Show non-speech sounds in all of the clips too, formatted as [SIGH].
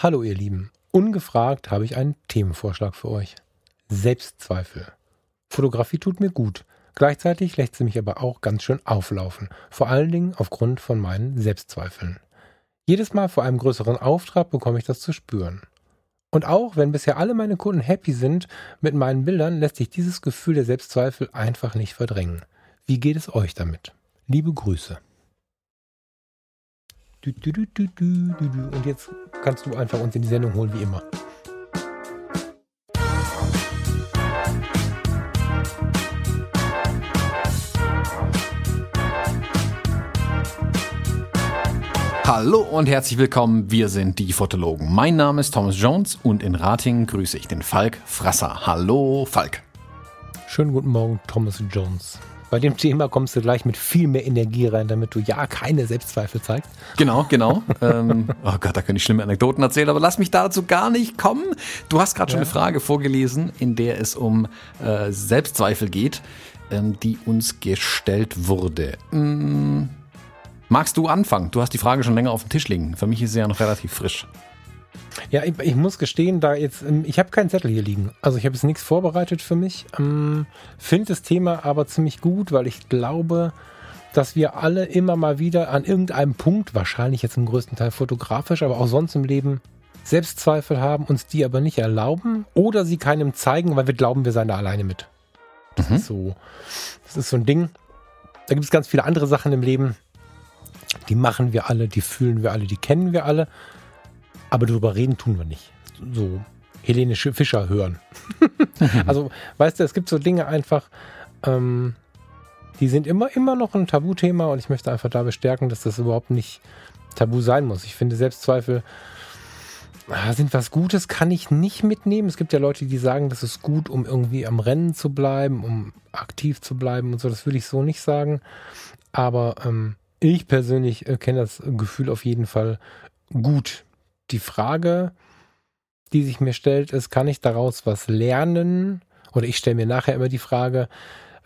Hallo ihr Lieben, ungefragt habe ich einen Themenvorschlag für euch. Selbstzweifel. Fotografie tut mir gut. Gleichzeitig lässt sie mich aber auch ganz schön auflaufen. Vor allen Dingen aufgrund von meinen Selbstzweifeln. Jedes Mal vor einem größeren Auftrag bekomme ich das zu spüren. Und auch wenn bisher alle meine Kunden happy sind mit meinen Bildern, lässt sich dieses Gefühl der Selbstzweifel einfach nicht verdrängen. Wie geht es euch damit? Liebe Grüße. Und jetzt kannst du einfach uns in die Sendung holen, wie immer. Hallo und herzlich willkommen, wir sind die Fotologen. Mein Name ist Thomas Jones und in Ratingen grüße ich den Falk Frasser. Hallo Falk. Schönen guten Morgen, Thomas Jones. Bei dem Thema kommst du gleich mit viel mehr Energie rein, damit du ja keine Selbstzweifel zeigst. Genau, genau. ähm, oh Gott, da könnte ich schlimme Anekdoten erzählen, aber lass mich dazu gar nicht kommen. Du hast gerade schon eine Frage vorgelesen, in der es um äh, Selbstzweifel geht, ähm, die uns gestellt wurde. Hm, magst du anfangen? Du hast die Frage schon länger auf dem Tisch liegen. Für mich ist sie ja noch relativ frisch. Ja, ich, ich, muss gestehen, da jetzt, ähm, ich habe keinen Zettel hier liegen. Also ich habe jetzt nichts vorbereitet für mich. Ähm, Finde das Thema aber ziemlich gut, weil ich glaube, dass wir alle immer mal wieder an irgendeinem Punkt, wahrscheinlich jetzt im größten Teil fotografisch, aber auch sonst im Leben, Selbstzweifel haben, uns die aber nicht erlauben oder sie keinem zeigen, weil wir glauben, wir seien da alleine mit. Das mhm. ist so, das ist so ein Ding. Da gibt es ganz viele andere Sachen im Leben. Die machen wir alle, die fühlen wir alle, die kennen wir alle. Aber darüber reden tun wir nicht. So Helene Fischer hören. [LAUGHS] also, weißt du, es gibt so Dinge einfach, ähm, die sind immer, immer noch ein Tabuthema und ich möchte einfach da bestärken, dass das überhaupt nicht tabu sein muss. Ich finde Selbstzweifel ah, sind was Gutes, kann ich nicht mitnehmen. Es gibt ja Leute, die sagen, das ist gut, um irgendwie am Rennen zu bleiben, um aktiv zu bleiben und so. Das würde ich so nicht sagen. Aber ähm, ich persönlich äh, kenne das Gefühl auf jeden Fall gut die Frage, die sich mir stellt, ist, kann ich daraus was lernen? Oder ich stelle mir nachher immer die Frage,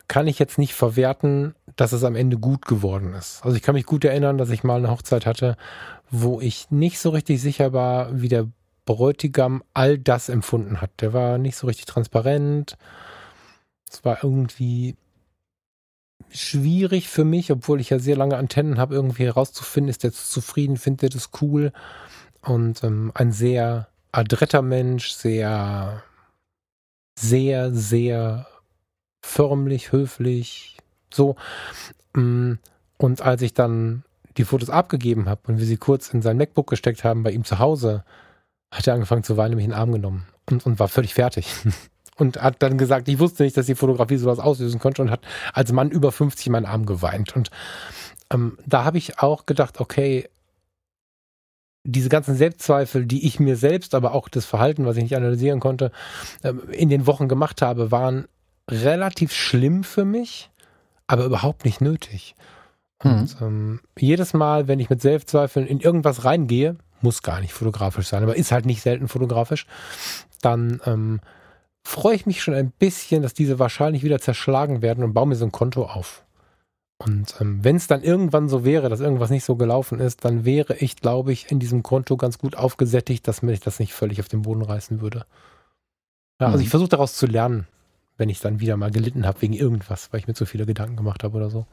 kann ich jetzt nicht verwerten, dass es am Ende gut geworden ist? Also ich kann mich gut erinnern, dass ich mal eine Hochzeit hatte, wo ich nicht so richtig sicher war, wie der Bräutigam all das empfunden hat. Der war nicht so richtig transparent. Es war irgendwie schwierig für mich, obwohl ich ja sehr lange Antennen habe, irgendwie herauszufinden, ist der zufrieden, findet er das cool und ähm, ein sehr adretter Mensch, sehr, sehr, sehr förmlich, höflich, so. Mm, und als ich dann die Fotos abgegeben habe und wir sie kurz in sein MacBook gesteckt haben bei ihm zu Hause, hat er angefangen zu weinen, mich in den Arm genommen und, und war völlig fertig. [LAUGHS] Und hat dann gesagt, ich wusste nicht, dass die Fotografie sowas auslösen konnte und hat als Mann über 50 meinen Arm geweint. Und ähm, da habe ich auch gedacht, okay, diese ganzen Selbstzweifel, die ich mir selbst, aber auch das Verhalten, was ich nicht analysieren konnte, ähm, in den Wochen gemacht habe, waren relativ schlimm für mich, aber überhaupt nicht nötig. Und mhm. ähm, jedes Mal, wenn ich mit Selbstzweifeln in irgendwas reingehe, muss gar nicht fotografisch sein, aber ist halt nicht selten fotografisch, dann ähm, freue ich mich schon ein bisschen, dass diese wahrscheinlich wieder zerschlagen werden und baue mir so ein Konto auf. Und ähm, wenn es dann irgendwann so wäre, dass irgendwas nicht so gelaufen ist, dann wäre ich, glaube ich, in diesem Konto ganz gut aufgesättigt, dass mich das nicht völlig auf den Boden reißen würde. Ja, also mhm. ich versuche daraus zu lernen, wenn ich dann wieder mal gelitten habe wegen irgendwas, weil ich mir zu viele Gedanken gemacht habe oder so.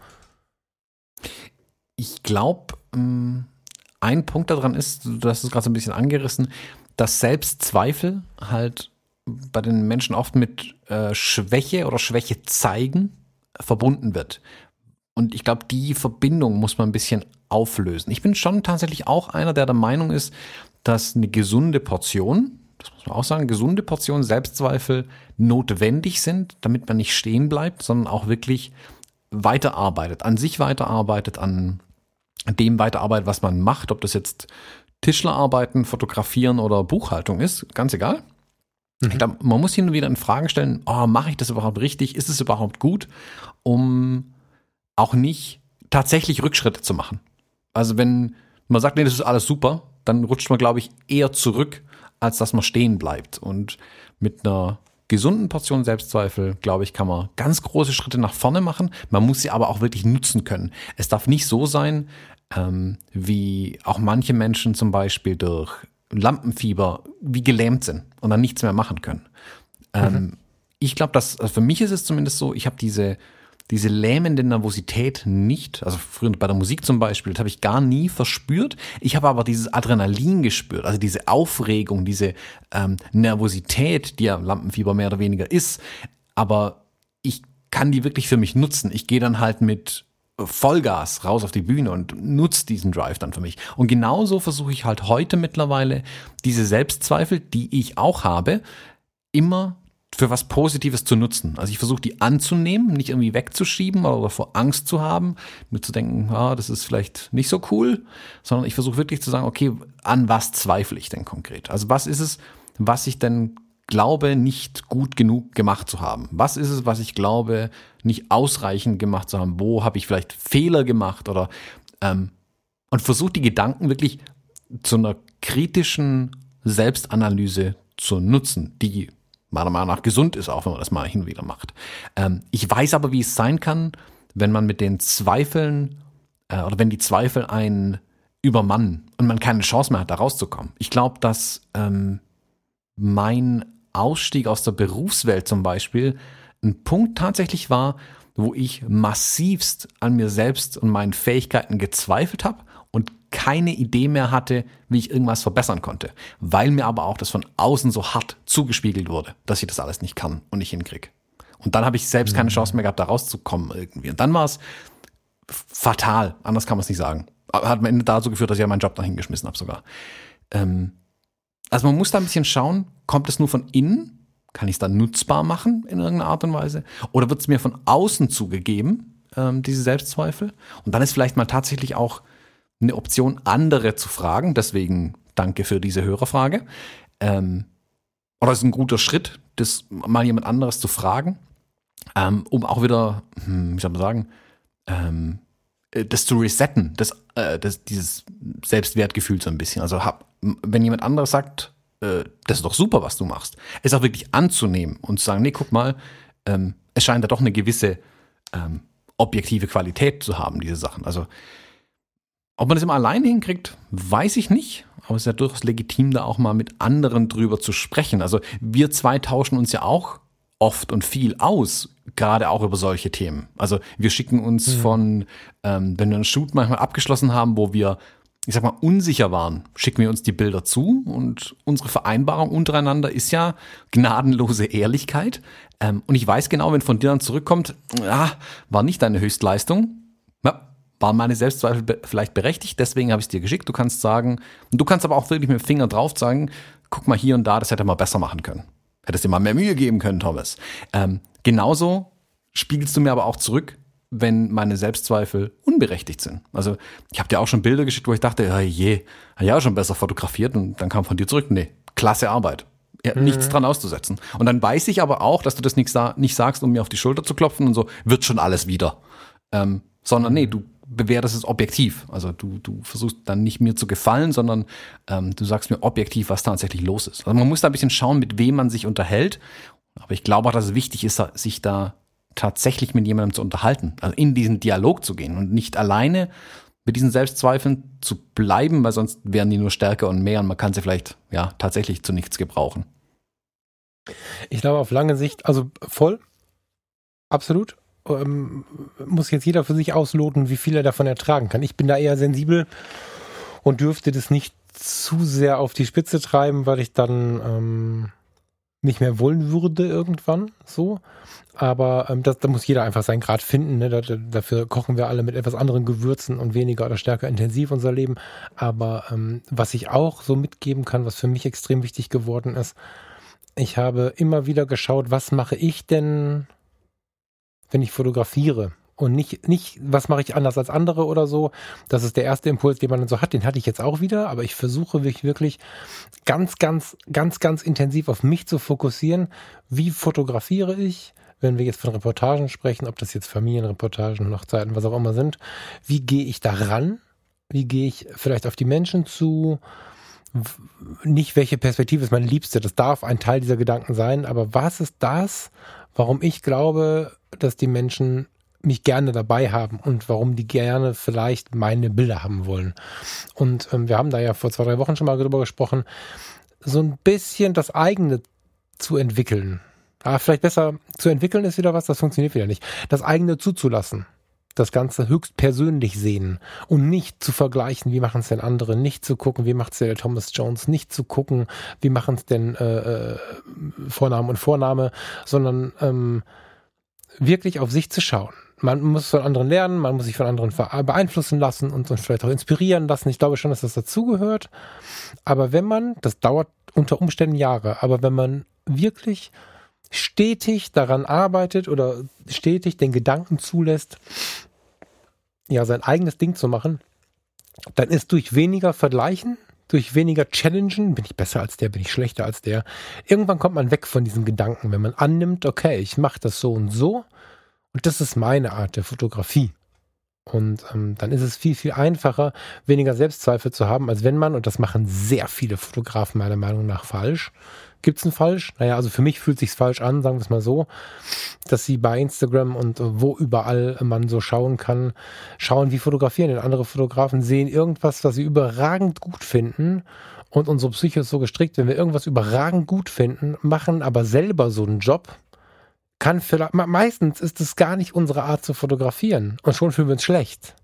Ich glaube, ähm, ein Punkt daran ist, du hast es gerade so ein bisschen angerissen, dass Selbstzweifel halt bei den Menschen oft mit äh, Schwäche oder Schwäche zeigen verbunden wird. Und ich glaube, die Verbindung muss man ein bisschen auflösen. Ich bin schon tatsächlich auch einer, der der Meinung ist, dass eine gesunde Portion, das muss man auch sagen, gesunde Portion Selbstzweifel notwendig sind, damit man nicht stehen bleibt, sondern auch wirklich weiterarbeitet, an sich weiterarbeitet, an dem weiterarbeitet, was man macht, ob das jetzt Tischlerarbeiten, Fotografieren oder Buchhaltung ist, ganz egal. Mhm. Ich glaube, man muss hin und wieder in Fragen stellen, oh, mache ich das überhaupt richtig? Ist es überhaupt gut? Um auch nicht tatsächlich Rückschritte zu machen. Also wenn man sagt, nee, das ist alles super, dann rutscht man, glaube ich, eher zurück, als dass man stehen bleibt. Und mit einer gesunden Portion Selbstzweifel, glaube ich, kann man ganz große Schritte nach vorne machen. Man muss sie aber auch wirklich nutzen können. Es darf nicht so sein, ähm, wie auch manche Menschen zum Beispiel durch Lampenfieber wie gelähmt sind und dann nichts mehr machen können. Ähm, mhm. Ich glaube, dass also für mich ist es zumindest so, ich habe diese diese lähmende Nervosität nicht, also früher bei der Musik zum Beispiel, das habe ich gar nie verspürt. Ich habe aber dieses Adrenalin gespürt, also diese Aufregung, diese ähm, Nervosität, die ja Lampenfieber mehr oder weniger ist. Aber ich kann die wirklich für mich nutzen. Ich gehe dann halt mit Vollgas raus auf die Bühne und nutze diesen Drive dann für mich. Und genauso versuche ich halt heute mittlerweile diese Selbstzweifel, die ich auch habe, immer für was Positives zu nutzen. Also ich versuche die anzunehmen, nicht irgendwie wegzuschieben oder vor Angst zu haben, mir zu denken, ah, das ist vielleicht nicht so cool, sondern ich versuche wirklich zu sagen, okay, an was zweifle ich denn konkret? Also was ist es, was ich denn glaube, nicht gut genug gemacht zu haben? Was ist es, was ich glaube, nicht ausreichend gemacht zu haben? Wo habe ich vielleicht Fehler gemacht oder ähm, und versuche die Gedanken wirklich zu einer kritischen Selbstanalyse zu nutzen, die meiner Meinung nach gesund ist, auch wenn man das mal hin und wieder macht. Ähm, ich weiß aber, wie es sein kann, wenn man mit den Zweifeln äh, oder wenn die Zweifel einen übermannen und man keine Chance mehr hat, da rauszukommen. Ich glaube, dass ähm, mein Ausstieg aus der Berufswelt zum Beispiel ein Punkt tatsächlich war, wo ich massivst an mir selbst und meinen Fähigkeiten gezweifelt habe keine Idee mehr hatte, wie ich irgendwas verbessern konnte, weil mir aber auch das von außen so hart zugespiegelt wurde, dass ich das alles nicht kann und nicht hinkriege. Und dann habe ich selbst keine Chance mehr gehabt, da rauszukommen irgendwie. Und dann war es fatal, anders kann man es nicht sagen. Hat am Ende dazu geführt, dass ich ja meinen Job da hingeschmissen habe sogar. Ähm, also man muss da ein bisschen schauen, kommt es nur von innen? Kann ich es dann nutzbar machen in irgendeiner Art und Weise? Oder wird es mir von außen zugegeben, ähm, diese Selbstzweifel? Und dann ist vielleicht mal tatsächlich auch eine Option, andere zu fragen. Deswegen danke für diese Hörerfrage. Ähm, oder es ist ein guter Schritt, das mal jemand anderes zu fragen, ähm, um auch wieder, hm, wie soll man sagen, ähm, äh, das zu resetten, das, äh, das, dieses Selbstwertgefühl so ein bisschen. Also hab, wenn jemand anderes sagt, äh, das ist doch super, was du machst, es auch wirklich anzunehmen und zu sagen, nee, guck mal, ähm, es scheint da doch eine gewisse ähm, objektive Qualität zu haben, diese Sachen. Also ob man das immer alleine hinkriegt, weiß ich nicht. Aber es ist ja durchaus legitim, da auch mal mit anderen drüber zu sprechen. Also wir zwei tauschen uns ja auch oft und viel aus, gerade auch über solche Themen. Also wir schicken uns mhm. von, ähm, wenn wir einen Shoot manchmal abgeschlossen haben, wo wir, ich sag mal, unsicher waren, schicken wir uns die Bilder zu und unsere Vereinbarung untereinander ist ja gnadenlose Ehrlichkeit. Ähm, und ich weiß genau, wenn von dir dann zurückkommt, ah, war nicht deine Höchstleistung, waren meine Selbstzweifel vielleicht berechtigt, deswegen habe ich es dir geschickt. Du kannst sagen, du kannst aber auch wirklich mit dem Finger drauf sagen, guck mal hier und da, das hätte man besser machen können. Hättest dir mal mehr Mühe geben können, Thomas. Ähm, genauso spiegelst du mir aber auch zurück, wenn meine Selbstzweifel unberechtigt sind. Also ich habe dir auch schon Bilder geschickt, wo ich dachte, ja je, ja schon besser fotografiert und dann kam von dir zurück, nee, klasse Arbeit. Ja, mhm. Nichts dran auszusetzen. Und dann weiß ich aber auch, dass du das nicht, nicht sagst, um mir auf die Schulter zu klopfen und so, wird schon alles wieder. Ähm, sondern nee, du bewertest es objektiv. Also du, du versuchst dann nicht mir zu gefallen, sondern ähm, du sagst mir objektiv, was tatsächlich los ist. Also man muss da ein bisschen schauen, mit wem man sich unterhält. Aber ich glaube auch, dass es wichtig ist, sich da tatsächlich mit jemandem zu unterhalten, also in diesen Dialog zu gehen und nicht alleine mit diesen Selbstzweifeln zu bleiben, weil sonst wären die nur stärker und mehr und man kann sie vielleicht ja tatsächlich zu nichts gebrauchen. Ich glaube auf lange Sicht, also voll, absolut ähm, muss jetzt jeder für sich ausloten, wie viel er davon ertragen kann. Ich bin da eher sensibel und dürfte das nicht zu sehr auf die Spitze treiben, weil ich dann ähm, nicht mehr wollen würde irgendwann so. Aber ähm, das, da muss jeder einfach seinen Grad finden. Ne? Da, dafür kochen wir alle mit etwas anderen Gewürzen und weniger oder stärker intensiv unser Leben. Aber ähm, was ich auch so mitgeben kann, was für mich extrem wichtig geworden ist, ich habe immer wieder geschaut, was mache ich denn wenn ich fotografiere und nicht, nicht, was mache ich anders als andere oder so. Das ist der erste Impuls, den man dann so hat. Den hatte ich jetzt auch wieder, aber ich versuche mich wirklich ganz, ganz, ganz, ganz intensiv auf mich zu fokussieren. Wie fotografiere ich? Wenn wir jetzt von Reportagen sprechen, ob das jetzt Familienreportagen, Hochzeiten, was auch immer sind, wie gehe ich da ran? Wie gehe ich vielleicht auf die Menschen zu? Nicht welche Perspektive ist meine Liebste, das darf ein Teil dieser Gedanken sein, aber was ist das, warum ich glaube, dass die Menschen mich gerne dabei haben und warum die gerne vielleicht meine Bilder haben wollen. Und ähm, wir haben da ja vor zwei, drei Wochen schon mal drüber gesprochen, so ein bisschen das eigene zu entwickeln. Ah, vielleicht besser zu entwickeln ist wieder was, das funktioniert wieder nicht. Das eigene zuzulassen. Das Ganze höchst persönlich sehen und nicht zu vergleichen, wie machen es denn andere, nicht zu gucken, wie macht es der Thomas Jones, nicht zu gucken, wie machen es denn äh, äh, Vorname und Vorname, sondern ähm, wirklich auf sich zu schauen man muss von anderen lernen, man muss sich von anderen beeinflussen lassen und, und vielleicht auch inspirieren lassen. Ich glaube schon, dass das dazugehört. Aber wenn man, das dauert unter Umständen Jahre, aber wenn man wirklich stetig daran arbeitet oder stetig den Gedanken zulässt, ja, sein eigenes Ding zu machen, dann ist durch weniger Vergleichen, durch weniger Challengen, bin ich besser als der, bin ich schlechter als der, irgendwann kommt man weg von diesem Gedanken, wenn man annimmt, okay, ich mache das so und so und das ist meine Art der Fotografie. Und ähm, dann ist es viel, viel einfacher, weniger Selbstzweifel zu haben, als wenn man, und das machen sehr viele Fotografen meiner Meinung nach falsch. Gibt es ein falsch? Naja, also für mich fühlt sich's falsch an, sagen wir es mal so, dass sie bei Instagram und wo überall man so schauen kann, schauen, wie fotografieren denn andere Fotografen, sehen irgendwas, was sie überragend gut finden und unsere Psyche ist so gestrickt, wenn wir irgendwas überragend gut finden, machen aber selber so einen Job, kann vielleicht, meistens ist es gar nicht unsere Art zu fotografieren und schon fühlen wir uns schlecht.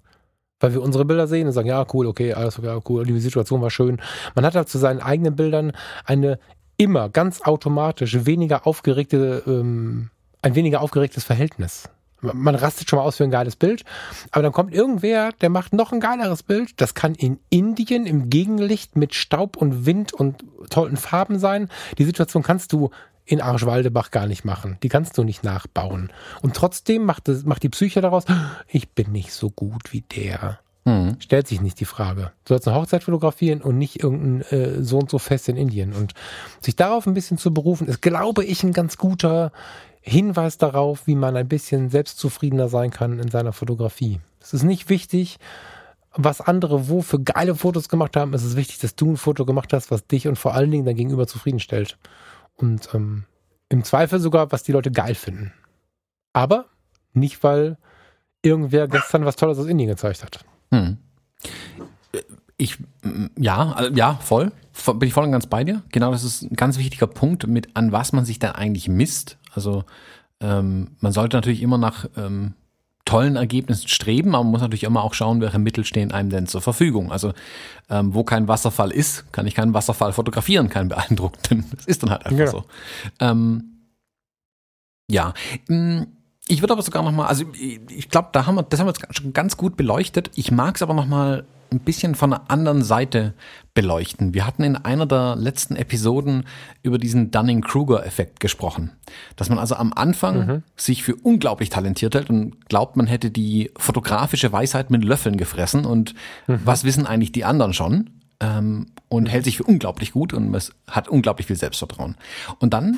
Weil wir unsere Bilder sehen und sagen, ja, cool, okay, alles okay, cool, die Situation war schön. Man hat halt zu seinen eigenen Bildern eine immer ganz automatisch weniger aufgeregte, ähm, ein weniger aufgeregtes Verhältnis. Man rastet schon mal aus für ein geiles Bild, aber dann kommt irgendwer, der macht noch ein geileres Bild. Das kann in Indien im Gegenlicht mit Staub und Wind und tollen Farben sein. Die Situation kannst du in Arschwaldebach gar nicht machen. Die kannst du nicht nachbauen. Und trotzdem macht, das, macht die Psyche daraus, ich bin nicht so gut wie der. Mhm. Stellt sich nicht die Frage. Du sollst eine Hochzeit fotografieren und nicht irgendein äh, so und so Fest in Indien. Und sich darauf ein bisschen zu berufen, ist, glaube ich, ein ganz guter Hinweis darauf, wie man ein bisschen selbstzufriedener sein kann in seiner Fotografie. Es ist nicht wichtig, was andere wo für geile Fotos gemacht haben. Es ist wichtig, dass du ein Foto gemacht hast, was dich und vor allen Dingen dein Gegenüber zufriedenstellt. Und ähm, im Zweifel sogar, was die Leute geil finden. Aber nicht, weil irgendwer gestern was Tolles aus Indien gezeigt hat. Hm. Ich, ja, ja, voll. Bin ich voll und ganz bei dir. Genau, das ist ein ganz wichtiger Punkt, mit an was man sich da eigentlich misst. Also ähm, man sollte natürlich immer nach ähm, tollen Ergebnissen streben, aber man muss natürlich immer auch schauen, welche Mittel stehen einem denn zur Verfügung. Also ähm, wo kein Wasserfall ist, kann ich keinen Wasserfall fotografieren, keinen beeindruckenden. Das ist dann halt einfach ja. so. Ähm, ja, hm, ich würde aber sogar noch mal, also ich glaube, da haben wir, das haben wir jetzt schon ganz gut beleuchtet. Ich mag es aber noch mal ein bisschen von einer anderen Seite beleuchten. Wir hatten in einer der letzten Episoden über diesen Dunning-Kruger-Effekt gesprochen. Dass man also am Anfang mhm. sich für unglaublich talentiert hält und glaubt, man hätte die fotografische Weisheit mit Löffeln gefressen und mhm. was wissen eigentlich die anderen schon? Ähm, und hält sich für unglaublich gut und hat unglaublich viel Selbstvertrauen. Und dann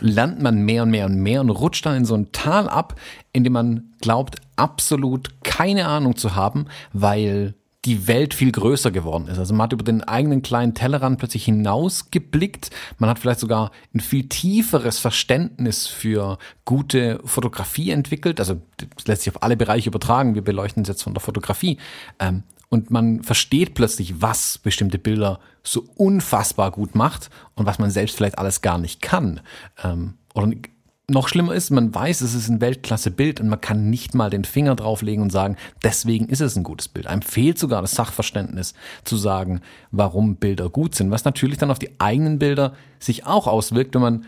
lernt man mehr und mehr und mehr und rutscht dann in so ein Tal ab, in dem man glaubt, absolut keine Ahnung zu haben, weil die Welt viel größer geworden ist. Also man hat über den eigenen kleinen Tellerrand plötzlich hinausgeblickt. Man hat vielleicht sogar ein viel tieferes Verständnis für gute Fotografie entwickelt. Also das lässt sich auf alle Bereiche übertragen. Wir beleuchten es jetzt von der Fotografie. Ähm, und man versteht plötzlich, was bestimmte Bilder so unfassbar gut macht und was man selbst vielleicht alles gar nicht kann. Ähm, oder noch schlimmer ist, man weiß, es ist ein Weltklasse-Bild und man kann nicht mal den Finger drauflegen und sagen, deswegen ist es ein gutes Bild. Einem fehlt sogar das Sachverständnis zu sagen, warum Bilder gut sind, was natürlich dann auf die eigenen Bilder sich auch auswirkt, wenn man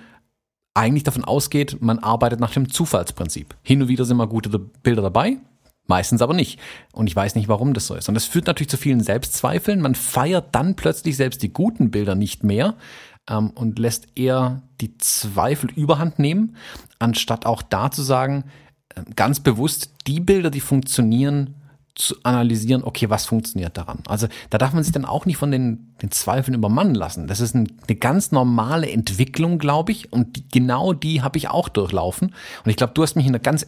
eigentlich davon ausgeht, man arbeitet nach dem Zufallsprinzip. Hin und wieder sind mal gute Bilder dabei, meistens aber nicht. Und ich weiß nicht, warum das so ist. Und das führt natürlich zu vielen Selbstzweifeln. Man feiert dann plötzlich selbst die guten Bilder nicht mehr, ähm, und lässt eher die Zweifel überhand nehmen, anstatt auch da zu sagen, äh, ganz bewusst die Bilder, die funktionieren, zu analysieren, okay, was funktioniert daran? Also da darf man sich dann auch nicht von den, den Zweifeln übermannen lassen. Das ist ein, eine ganz normale Entwicklung, glaube ich. Und die, genau die habe ich auch durchlaufen. Und ich glaube, du hast mich in einer ganz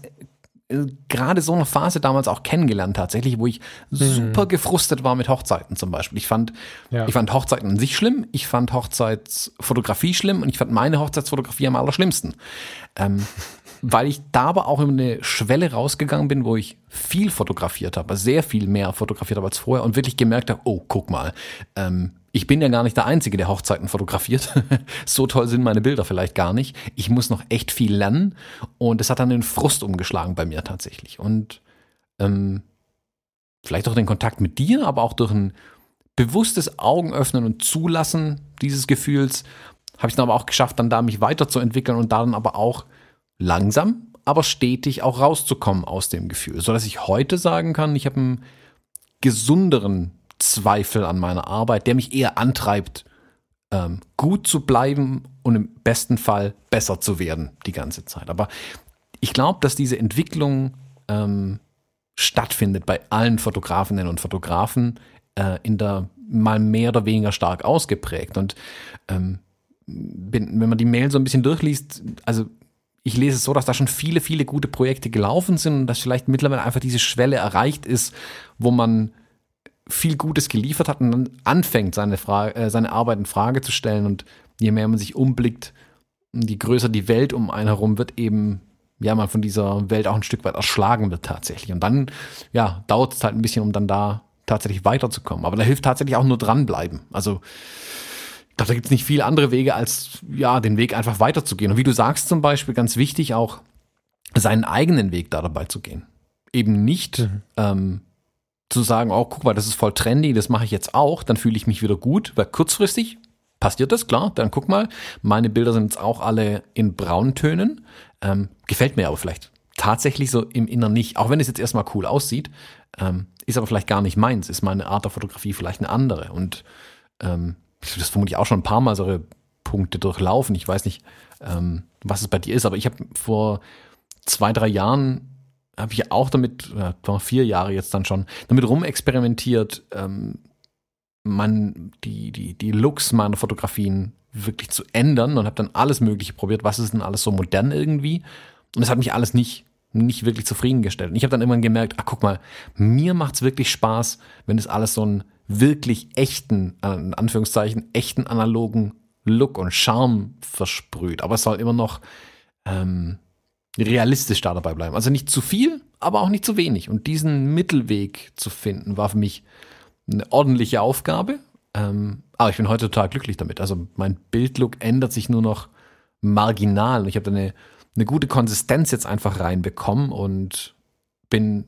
gerade so eine Phase damals auch kennengelernt tatsächlich, wo ich mhm. super gefrustet war mit Hochzeiten zum Beispiel. Ich fand, ja. ich fand Hochzeiten an sich schlimm, ich fand Hochzeitsfotografie schlimm und ich fand meine Hochzeitsfotografie am allerschlimmsten. Ähm, [LAUGHS] weil ich da aber auch über eine Schwelle rausgegangen bin, wo ich viel fotografiert habe, sehr viel mehr fotografiert habe als vorher und wirklich gemerkt habe, oh, guck mal, ähm, ich bin ja gar nicht der Einzige, der Hochzeiten fotografiert. [LAUGHS] so toll sind meine Bilder vielleicht gar nicht. Ich muss noch echt viel lernen und es hat dann den Frust umgeschlagen bei mir tatsächlich. Und ähm, vielleicht auch den Kontakt mit dir, aber auch durch ein bewusstes Augenöffnen und Zulassen dieses Gefühls habe ich dann aber auch geschafft, dann da mich weiterzuentwickeln und da dann aber auch langsam, aber stetig auch rauszukommen aus dem Gefühl, so dass ich heute sagen kann, ich habe einen gesunderen Zweifel an meiner Arbeit, der mich eher antreibt, ähm, gut zu bleiben und im besten Fall besser zu werden die ganze Zeit. Aber ich glaube, dass diese Entwicklung ähm, stattfindet bei allen Fotografinnen und Fotografen äh, in der mal mehr oder weniger stark ausgeprägt. Und ähm, bin, wenn man die Mail so ein bisschen durchliest, also ich lese es so, dass da schon viele, viele gute Projekte gelaufen sind und dass vielleicht mittlerweile einfach diese Schwelle erreicht ist, wo man viel Gutes geliefert hat und dann anfängt, seine, Frage, äh, seine Arbeit in Frage zu stellen. Und je mehr man sich umblickt, je größer die Welt um einen herum wird, eben ja, man von dieser Welt auch ein Stück weit erschlagen wird tatsächlich. Und dann, ja, dauert es halt ein bisschen, um dann da tatsächlich weiterzukommen. Aber da hilft tatsächlich auch nur dranbleiben. Also ich glaube, da gibt es nicht viele andere Wege, als ja, den Weg einfach weiterzugehen. Und wie du sagst zum Beispiel, ganz wichtig auch, seinen eigenen Weg da dabei zu gehen. Eben nicht mhm. ähm, zu sagen, oh, guck mal, das ist voll trendy, das mache ich jetzt auch, dann fühle ich mich wieder gut, weil kurzfristig passiert das, klar, dann guck mal, meine Bilder sind jetzt auch alle in Brauntönen, ähm, gefällt mir aber vielleicht tatsächlich so im Inneren nicht, auch wenn es jetzt erstmal cool aussieht, ähm, ist aber vielleicht gar nicht meins, ist meine Art der Fotografie vielleicht eine andere. Und ähm, das vermutlich auch schon ein paar Mal solche Punkte durchlaufen, ich weiß nicht, ähm, was es bei dir ist, aber ich habe vor zwei, drei Jahren habe ich auch damit, ja, vier Jahre jetzt dann schon, damit rumexperimentiert, ähm, man, die, die, die Looks meiner Fotografien wirklich zu ändern und habe dann alles Mögliche probiert, was ist denn alles so modern irgendwie. Und es hat mich alles nicht, nicht wirklich zufriedengestellt. Und ich habe dann irgendwann gemerkt, ach guck mal, mir macht's wirklich Spaß, wenn das alles so einen wirklich echten, äh, in Anführungszeichen, echten analogen Look und Charme versprüht. Aber es soll immer noch ähm, realistisch da dabei bleiben. Also nicht zu viel, aber auch nicht zu wenig. Und diesen Mittelweg zu finden, war für mich eine ordentliche Aufgabe. Ähm, aber ich bin heute total glücklich damit. Also mein Bildlook ändert sich nur noch marginal. Ich habe da eine, eine gute Konsistenz jetzt einfach reinbekommen und bin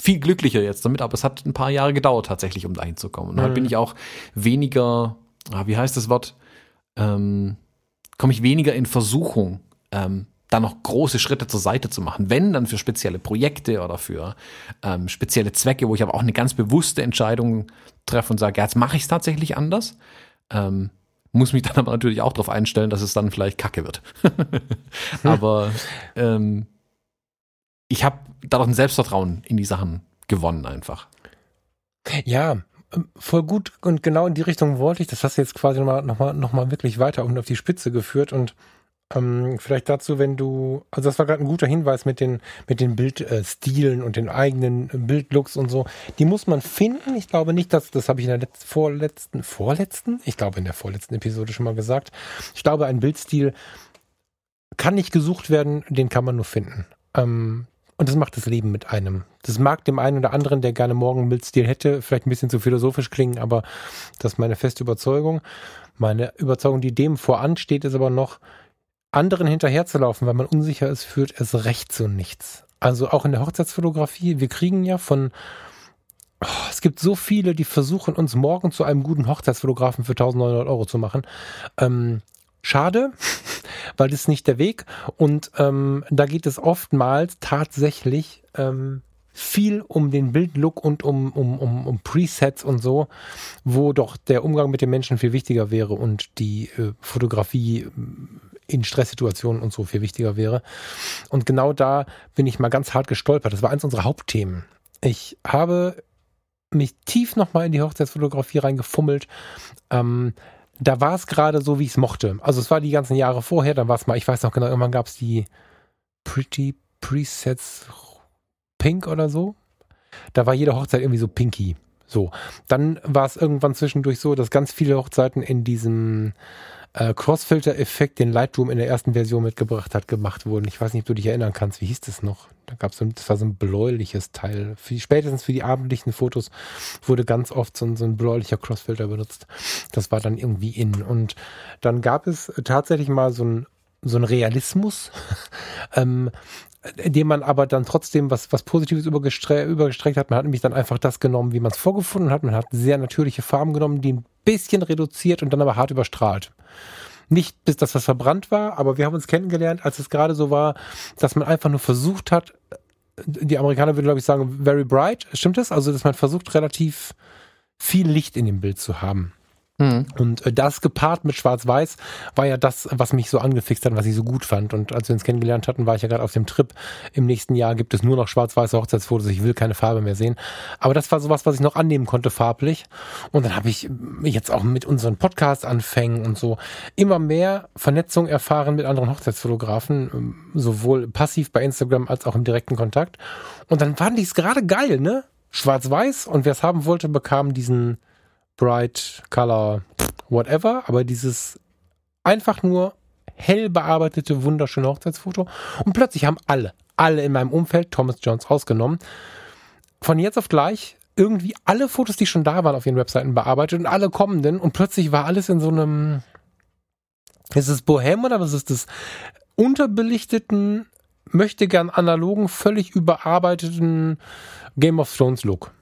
viel glücklicher jetzt damit, aber es hat ein paar Jahre gedauert tatsächlich, um dahin zu kommen. Und mhm. heute bin ich auch weniger, ah, wie heißt das Wort, ähm, komme ich weniger in Versuchung, ähm, da noch große Schritte zur Seite zu machen. Wenn, dann für spezielle Projekte oder für ähm, spezielle Zwecke, wo ich aber auch eine ganz bewusste Entscheidung treffe und sage, ja, jetzt mache ich es tatsächlich anders. Ähm, muss mich dann [LAUGHS] aber natürlich auch darauf einstellen, dass es dann vielleicht kacke wird. [LAUGHS] aber ähm, ich habe dadurch ein Selbstvertrauen in die Sachen gewonnen einfach. Ja, ähm, voll gut und genau in die Richtung wollte ich. Das hast du jetzt quasi nochmal noch mal, noch mal wirklich weiter und auf die Spitze geführt und ähm, vielleicht dazu, wenn du, also das war gerade ein guter Hinweis mit den, mit den Bildstilen und den eigenen Bildlooks und so. Die muss man finden. Ich glaube nicht, dass, das habe ich in der letzten, vorletzten, vorletzten, ich glaube in der vorletzten Episode schon mal gesagt. Ich glaube, ein Bildstil kann nicht gesucht werden, den kann man nur finden. Ähm, und das macht das Leben mit einem. Das mag dem einen oder anderen, der gerne morgen einen Bildstil hätte, vielleicht ein bisschen zu philosophisch klingen, aber das ist meine feste Überzeugung. Meine Überzeugung, die dem voransteht, ist aber noch, anderen hinterherzulaufen, weil man unsicher ist, führt es recht zu nichts. Also auch in der Hochzeitsfotografie, wir kriegen ja von, oh, es gibt so viele, die versuchen, uns morgen zu einem guten Hochzeitsfotografen für 1900 Euro zu machen. Ähm, schade, [LAUGHS] weil das ist nicht der Weg. Und ähm, da geht es oftmals tatsächlich ähm, viel um den Bildlook und um, um, um, um Presets und so, wo doch der Umgang mit den Menschen viel wichtiger wäre und die äh, Fotografie in Stresssituationen und so viel wichtiger wäre. Und genau da bin ich mal ganz hart gestolpert. Das war eins unserer Hauptthemen. Ich habe mich tief nochmal in die Hochzeitsfotografie reingefummelt. Ähm, da war es gerade so, wie ich es mochte. Also es war die ganzen Jahre vorher, dann war es mal, ich weiß noch genau, irgendwann gab es die Pretty Presets Pink oder so. Da war jede Hochzeit irgendwie so pinky. So. Dann war es irgendwann zwischendurch so, dass ganz viele Hochzeiten in diesem äh, Crossfilter-Effekt, den Lightroom in der ersten Version mitgebracht hat, gemacht wurden. Ich weiß nicht, ob du dich erinnern kannst. Wie hieß das noch? Da gab es so, das war so ein bläuliches Teil. Für, spätestens für die abendlichen Fotos wurde ganz oft so, so ein bläulicher Crossfilter benutzt. Das war dann irgendwie in. Und dann gab es tatsächlich mal so ein so ein Realismus, [LAUGHS] ähm, dem man aber dann trotzdem was, was Positives übergestreckt, übergestreckt hat. Man hat nämlich dann einfach das genommen, wie man es vorgefunden hat. Man hat sehr natürliche Farben genommen, die ein bisschen reduziert und dann aber hart überstrahlt. Nicht bis das was verbrannt war, aber wir haben uns kennengelernt, als es gerade so war, dass man einfach nur versucht hat, die Amerikaner würden, glaube ich, sagen, very bright. Stimmt das? Also, dass man versucht, relativ viel Licht in dem Bild zu haben. Mhm. Und äh, das gepaart mit Schwarz-Weiß war ja das, was mich so angefixt hat, was ich so gut fand. Und als wir uns kennengelernt hatten, war ich ja gerade auf dem Trip. Im nächsten Jahr gibt es nur noch schwarz-weiße Hochzeitsfotos. Ich will keine Farbe mehr sehen. Aber das war sowas, was ich noch annehmen konnte farblich. Und dann habe ich jetzt auch mit unseren Podcast-Anfängen und so immer mehr Vernetzung erfahren mit anderen Hochzeitsfotografen, ähm, sowohl passiv bei Instagram als auch im direkten Kontakt. Und dann fand ich es gerade geil, ne? Schwarz-Weiß und wer es haben wollte, bekam diesen Bright Color, whatever, aber dieses einfach nur hell bearbeitete, wunderschöne Hochzeitsfoto. Und plötzlich haben alle, alle in meinem Umfeld, Thomas Jones ausgenommen, von jetzt auf gleich irgendwie alle Fotos, die schon da waren, auf ihren Webseiten bearbeitet und alle kommenden und plötzlich war alles in so einem, ist es Bohem oder was ist das? Unterbelichteten, möchte gern analogen, völlig überarbeiteten Game of Thrones Look.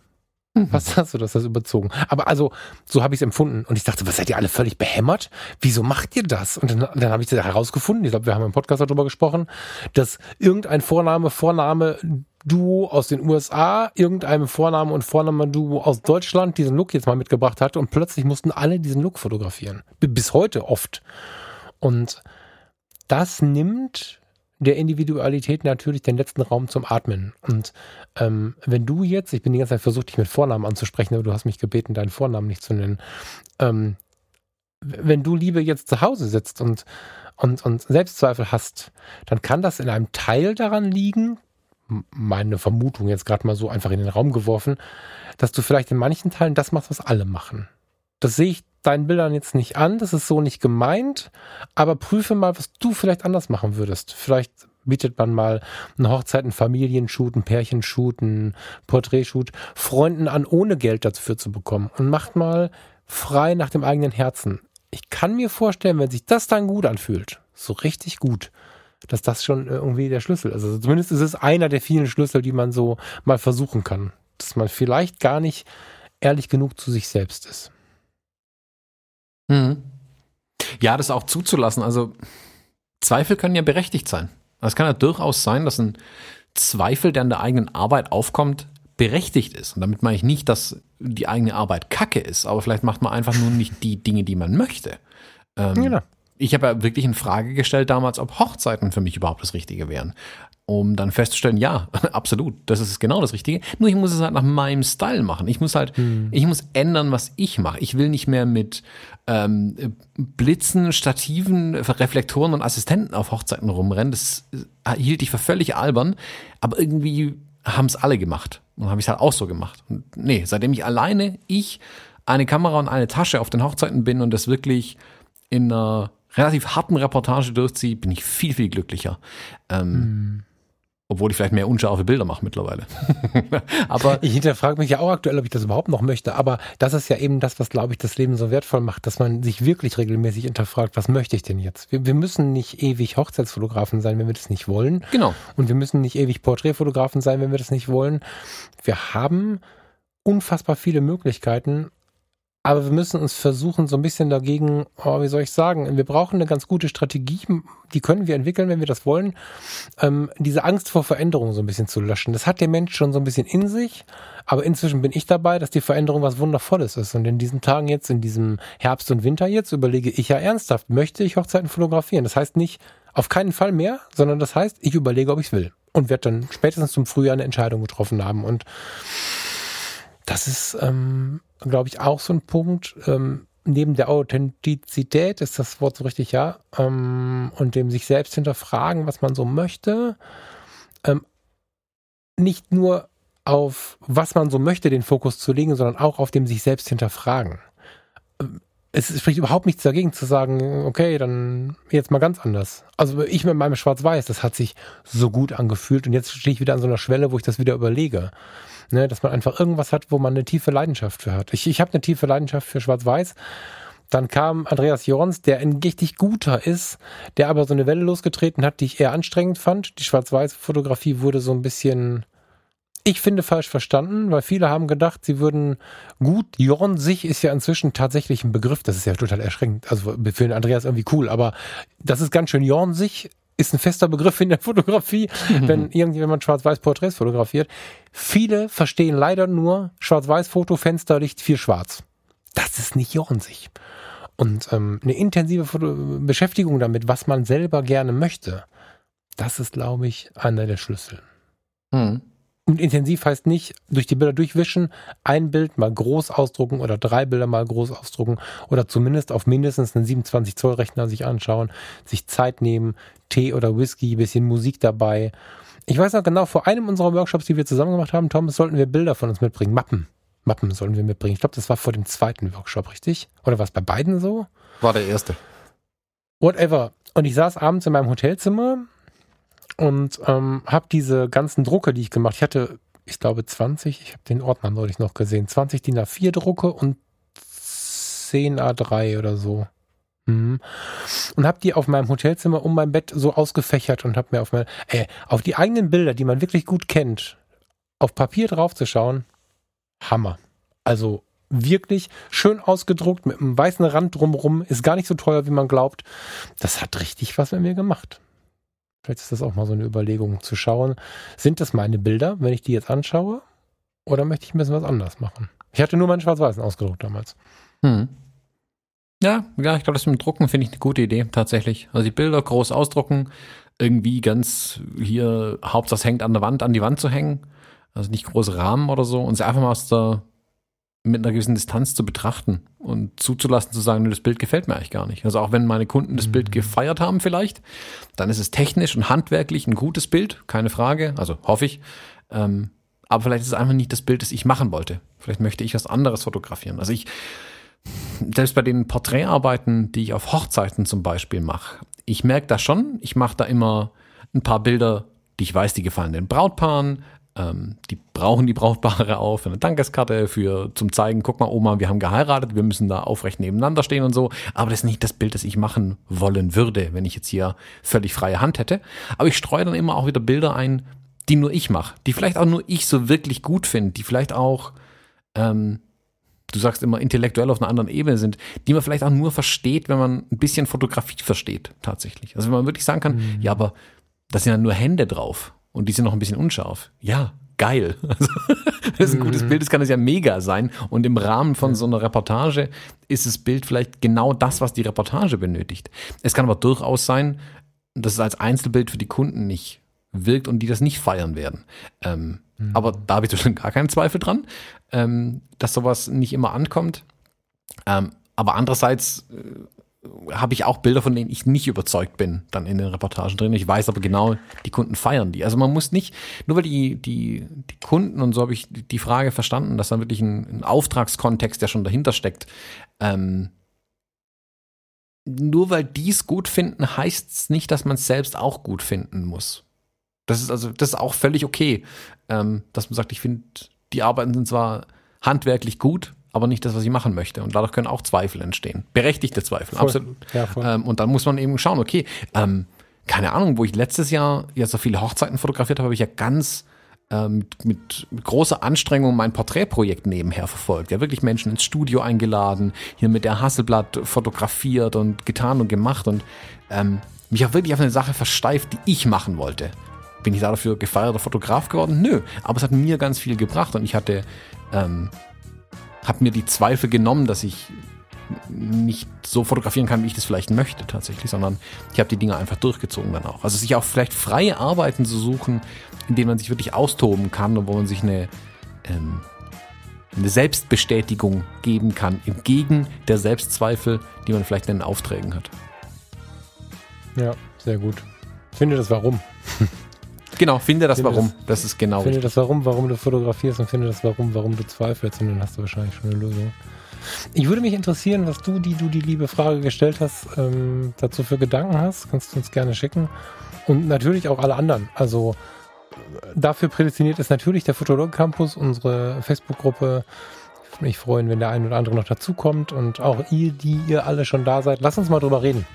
Mhm. Was hast du das, das überzogen? Aber also, so habe ich es empfunden. Und ich dachte, was seid ihr alle völlig behämmert? Wieso macht ihr das? Und dann, dann habe ich das herausgefunden, ich glaube, wir haben im Podcast darüber gesprochen, dass irgendein Vorname, Vorname, Duo aus den USA, irgendeinem Vorname und Vorname-Duo aus Deutschland diesen Look jetzt mal mitgebracht hat und plötzlich mussten alle diesen Look fotografieren. Bis heute oft. Und das nimmt der Individualität natürlich den letzten Raum zum Atmen. Und ähm, wenn du jetzt, ich bin die ganze Zeit versucht, dich mit Vornamen anzusprechen, aber du hast mich gebeten, deinen Vornamen nicht zu nennen. Ähm, wenn du Liebe jetzt zu Hause sitzt und, und, und Selbstzweifel hast, dann kann das in einem Teil daran liegen, meine Vermutung jetzt gerade mal so einfach in den Raum geworfen, dass du vielleicht in manchen Teilen das machst, was alle machen. Das sehe ich deinen Bildern jetzt nicht an, das ist so nicht gemeint, aber prüfe mal, was du vielleicht anders machen würdest. Vielleicht bietet man mal eine Hochzeit, einen Familienshoot, einen Pärchenshoot, einen Porträtshoot Freunden an, ohne Geld dafür zu bekommen und macht mal frei nach dem eigenen Herzen. Ich kann mir vorstellen, wenn sich das dann gut anfühlt, so richtig gut, dass das schon irgendwie der Schlüssel ist. Also zumindest ist es einer der vielen Schlüssel, die man so mal versuchen kann. Dass man vielleicht gar nicht ehrlich genug zu sich selbst ist. Mhm. Ja, das auch zuzulassen. Also Zweifel können ja berechtigt sein. Es kann ja durchaus sein, dass ein Zweifel, der an der eigenen Arbeit aufkommt, berechtigt ist. Und damit meine ich nicht, dass die eigene Arbeit kacke ist, aber vielleicht macht man einfach nur nicht die Dinge, die man möchte. Ähm, genau. Ich habe ja wirklich in Frage gestellt damals, ob Hochzeiten für mich überhaupt das Richtige wären um dann festzustellen, ja, [LAUGHS] absolut, das ist genau das Richtige. Nur ich muss es halt nach meinem Style machen. Ich muss halt, hm. ich muss ändern, was ich mache. Ich will nicht mehr mit ähm, Blitzen, Stativen, Reflektoren und Assistenten auf Hochzeiten rumrennen. Das äh, hielt ich für völlig albern, aber irgendwie haben es alle gemacht. Und habe ich es halt auch so gemacht. Und nee, seitdem ich alleine, ich, eine Kamera und eine Tasche auf den Hochzeiten bin und das wirklich in einer relativ harten Reportage durchziehe, bin ich viel, viel glücklicher. Ähm, hm. Obwohl ich vielleicht mehr unscharfe Bilder mache mittlerweile. [LAUGHS] aber ich hinterfrage mich ja auch aktuell, ob ich das überhaupt noch möchte. Aber das ist ja eben das, was, glaube ich, das Leben so wertvoll macht, dass man sich wirklich regelmäßig hinterfragt, was möchte ich denn jetzt? Wir, wir müssen nicht ewig Hochzeitsfotografen sein, wenn wir das nicht wollen. Genau. Und wir müssen nicht ewig Porträtfotografen sein, wenn wir das nicht wollen. Wir haben unfassbar viele Möglichkeiten aber wir müssen uns versuchen, so ein bisschen dagegen, oh, wie soll ich sagen, wir brauchen eine ganz gute Strategie, die können wir entwickeln, wenn wir das wollen, ähm, diese Angst vor Veränderung so ein bisschen zu löschen. Das hat der Mensch schon so ein bisschen in sich, aber inzwischen bin ich dabei, dass die Veränderung was Wundervolles ist. Und in diesen Tagen jetzt, in diesem Herbst und Winter jetzt, überlege ich ja ernsthaft, möchte ich Hochzeiten fotografieren? Das heißt nicht auf keinen Fall mehr, sondern das heißt, ich überlege, ob ich es will. Und werde dann spätestens zum Frühjahr eine Entscheidung getroffen haben. Und das ist, ähm, glaube ich, auch so ein Punkt. Ähm, neben der Authentizität ist das Wort so richtig, ja, ähm, und dem sich selbst hinterfragen, was man so möchte. Ähm, nicht nur auf was man so möchte, den Fokus zu legen, sondern auch auf dem sich selbst hinterfragen. Es spricht überhaupt nichts dagegen zu sagen, okay, dann jetzt mal ganz anders. Also ich mit meinem Schwarz-Weiß, das hat sich so gut angefühlt und jetzt stehe ich wieder an so einer Schwelle, wo ich das wieder überlege. Ne, dass man einfach irgendwas hat, wo man eine tiefe Leidenschaft für hat. Ich, ich habe eine tiefe Leidenschaft für Schwarz-Weiß. Dann kam Andreas Jorns, der ein richtig guter ist, der aber so eine Welle losgetreten hat, die ich eher anstrengend fand. Die Schwarz-Weiß-Fotografie wurde so ein bisschen ich finde falsch verstanden, weil viele haben gedacht, sie würden gut. Jorn sich ist ja inzwischen tatsächlich ein Begriff. Das ist ja total erschreckend. Also für den Andreas irgendwie cool, aber das ist ganz schön Jorn sich ist ein fester Begriff in der [LAUGHS] Fotografie, wenn [LAUGHS] irgendjemand schwarz-weiß Porträts fotografiert. Viele verstehen leider nur Schwarz-weiß-Foto, Fensterlicht, viel schwarz. Das ist nicht Jorn sich. Und ähm, eine intensive Foto Beschäftigung damit, was man selber gerne möchte, das ist, glaube ich, einer der Schlüssel. Mhm. Und intensiv heißt nicht durch die Bilder durchwischen, ein Bild mal groß ausdrucken oder drei Bilder mal groß ausdrucken oder zumindest auf mindestens einen 27 Zoll Rechner sich anschauen, sich Zeit nehmen, Tee oder Whisky, bisschen Musik dabei. Ich weiß noch genau, vor einem unserer Workshops, die wir zusammen gemacht haben, Thomas, sollten wir Bilder von uns mitbringen, Mappen. Mappen sollten wir mitbringen. Ich glaube, das war vor dem zweiten Workshop, richtig? Oder war es bei beiden so? War der erste. Whatever. Und ich saß abends in meinem Hotelzimmer und ähm, habe diese ganzen Drucke, die ich gemacht ich hatte, ich glaube 20, ich habe den Ordner neulich noch gesehen, 20 DIN A4 Drucke und 10 A3 oder so. Mhm. Und habe die auf meinem Hotelzimmer um mein Bett so ausgefächert und habe mir auf, mein, äh, auf die eigenen Bilder, die man wirklich gut kennt, auf Papier draufzuschauen, Hammer. Also wirklich schön ausgedruckt mit einem weißen Rand drumrum, ist gar nicht so teuer, wie man glaubt. Das hat richtig was mit mir gemacht. Vielleicht ist das auch mal so eine Überlegung zu schauen. Sind das meine Bilder, wenn ich die jetzt anschaue? Oder möchte ich ein bisschen was anderes machen? Ich hatte nur meinen Schwarz-Weißen ausgedruckt damals. Hm. Ja, ja, ich glaube, das mit dem Drucken finde ich eine gute Idee, tatsächlich. Also die Bilder groß ausdrucken, irgendwie ganz hier, Hauptsache hängt an der Wand, an die Wand zu hängen. Also nicht große Rahmen oder so und sie einfach mal aus der mit einer gewissen Distanz zu betrachten und zuzulassen, zu sagen, das Bild gefällt mir eigentlich gar nicht. Also auch wenn meine Kunden das Bild mhm. gefeiert haben vielleicht, dann ist es technisch und handwerklich ein gutes Bild, keine Frage, also hoffe ich. Ähm, aber vielleicht ist es einfach nicht das Bild, das ich machen wollte. Vielleicht möchte ich was anderes fotografieren. Also ich, selbst bei den Porträtarbeiten, die ich auf Hochzeiten zum Beispiel mache, ich merke das schon, ich mache da immer ein paar Bilder, die ich weiß, die gefallen den Brautpaaren, ähm, die brauchen die Brautpaare auch für eine Dankeskarte, für zum zeigen, guck mal, Oma, wir haben geheiratet, wir müssen da aufrecht nebeneinander stehen und so. Aber das ist nicht das Bild, das ich machen wollen würde, wenn ich jetzt hier völlig freie Hand hätte. Aber ich streue dann immer auch wieder Bilder ein, die nur ich mache, die vielleicht auch nur ich so wirklich gut finde, die vielleicht auch, ähm, du sagst immer intellektuell auf einer anderen Ebene sind, die man vielleicht auch nur versteht, wenn man ein bisschen Fotografie versteht, tatsächlich. Also wenn man wirklich sagen kann, mhm. ja, aber da sind ja nur Hände drauf und die sind noch ein bisschen unscharf. Ja, geil. [LAUGHS] Also, wenn es ein gutes mhm. Bild ist, kann es ja mega sein. Und im Rahmen von so einer Reportage ist das Bild vielleicht genau das, was die Reportage benötigt. Es kann aber durchaus sein, dass es als Einzelbild für die Kunden nicht wirkt und die das nicht feiern werden. Ähm, mhm. Aber da habe ich schon gar keinen Zweifel dran, ähm, dass sowas nicht immer ankommt. Ähm, aber andererseits äh, habe ich auch Bilder, von denen ich nicht überzeugt bin, dann in den Reportagen drin. Ich weiß aber genau, die Kunden feiern die. Also man muss nicht, nur weil die, die, die Kunden, und so habe ich die Frage verstanden, dass da wirklich ein, ein Auftragskontext, der schon dahinter steckt, ähm, nur weil die es gut finden, heißt es nicht, dass man es selbst auch gut finden muss. Das ist also, das ist auch völlig okay, ähm, dass man sagt, ich finde, die Arbeiten sind zwar handwerklich gut, aber nicht das, was ich machen möchte. Und dadurch können auch Zweifel entstehen. Berechtigte Zweifel, voll. absolut. Ja, ähm, und dann muss man eben schauen, okay, ähm, keine Ahnung, wo ich letztes Jahr ja so viele Hochzeiten fotografiert habe, habe ich ja ganz ähm, mit, mit, mit großer Anstrengung mein Porträtprojekt nebenher verfolgt. Ja, wirklich Menschen ins Studio eingeladen, hier mit der Hasselblatt fotografiert und getan und gemacht und ähm, mich auch wirklich auf eine Sache versteift, die ich machen wollte. Bin ich dafür gefeierter Fotograf geworden? Nö, aber es hat mir ganz viel gebracht und ich hatte ähm, habe mir die Zweifel genommen, dass ich nicht so fotografieren kann, wie ich das vielleicht möchte tatsächlich, sondern ich habe die Dinge einfach durchgezogen dann auch. Also sich auch vielleicht freie Arbeiten zu suchen, in denen man sich wirklich austoben kann und wo man sich eine, ähm, eine Selbstbestätigung geben kann, entgegen der Selbstzweifel, die man vielleicht in den Aufträgen hat. Ja, sehr gut. Finde das Warum. Genau, finde das finde Warum. Das, das, ist genau. Finde richtig. das Warum, warum du fotografierst und finde das Warum, warum du zweifelst und dann hast du wahrscheinlich schon eine Lösung. Ich würde mich interessieren, was du, die du die liebe Frage gestellt hast, ähm, dazu für Gedanken hast. Kannst du uns gerne schicken. Und natürlich auch alle anderen. Also dafür prädestiniert ist natürlich der Fotologen Campus, unsere Facebook-Gruppe. Ich würde mich freuen, wenn der ein oder andere noch dazukommt. Und auch ihr, die ihr alle schon da seid, lasst uns mal drüber reden.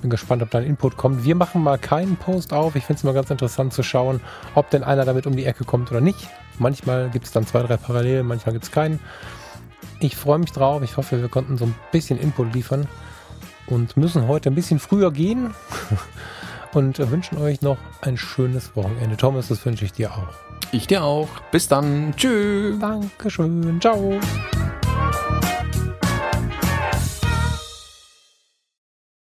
Bin gespannt, ob da ein Input kommt. Wir machen mal keinen Post auf. Ich finde es mal ganz interessant zu schauen, ob denn einer damit um die Ecke kommt oder nicht. Manchmal gibt es dann zwei, drei Parallelen, manchmal gibt es keinen. Ich freue mich drauf. Ich hoffe, wir konnten so ein bisschen Input liefern und müssen heute ein bisschen früher gehen [LAUGHS] und wünschen euch noch ein schönes Wochenende. Thomas, das wünsche ich dir auch. Ich dir auch. Bis dann. Tschüss. Dankeschön. Ciao.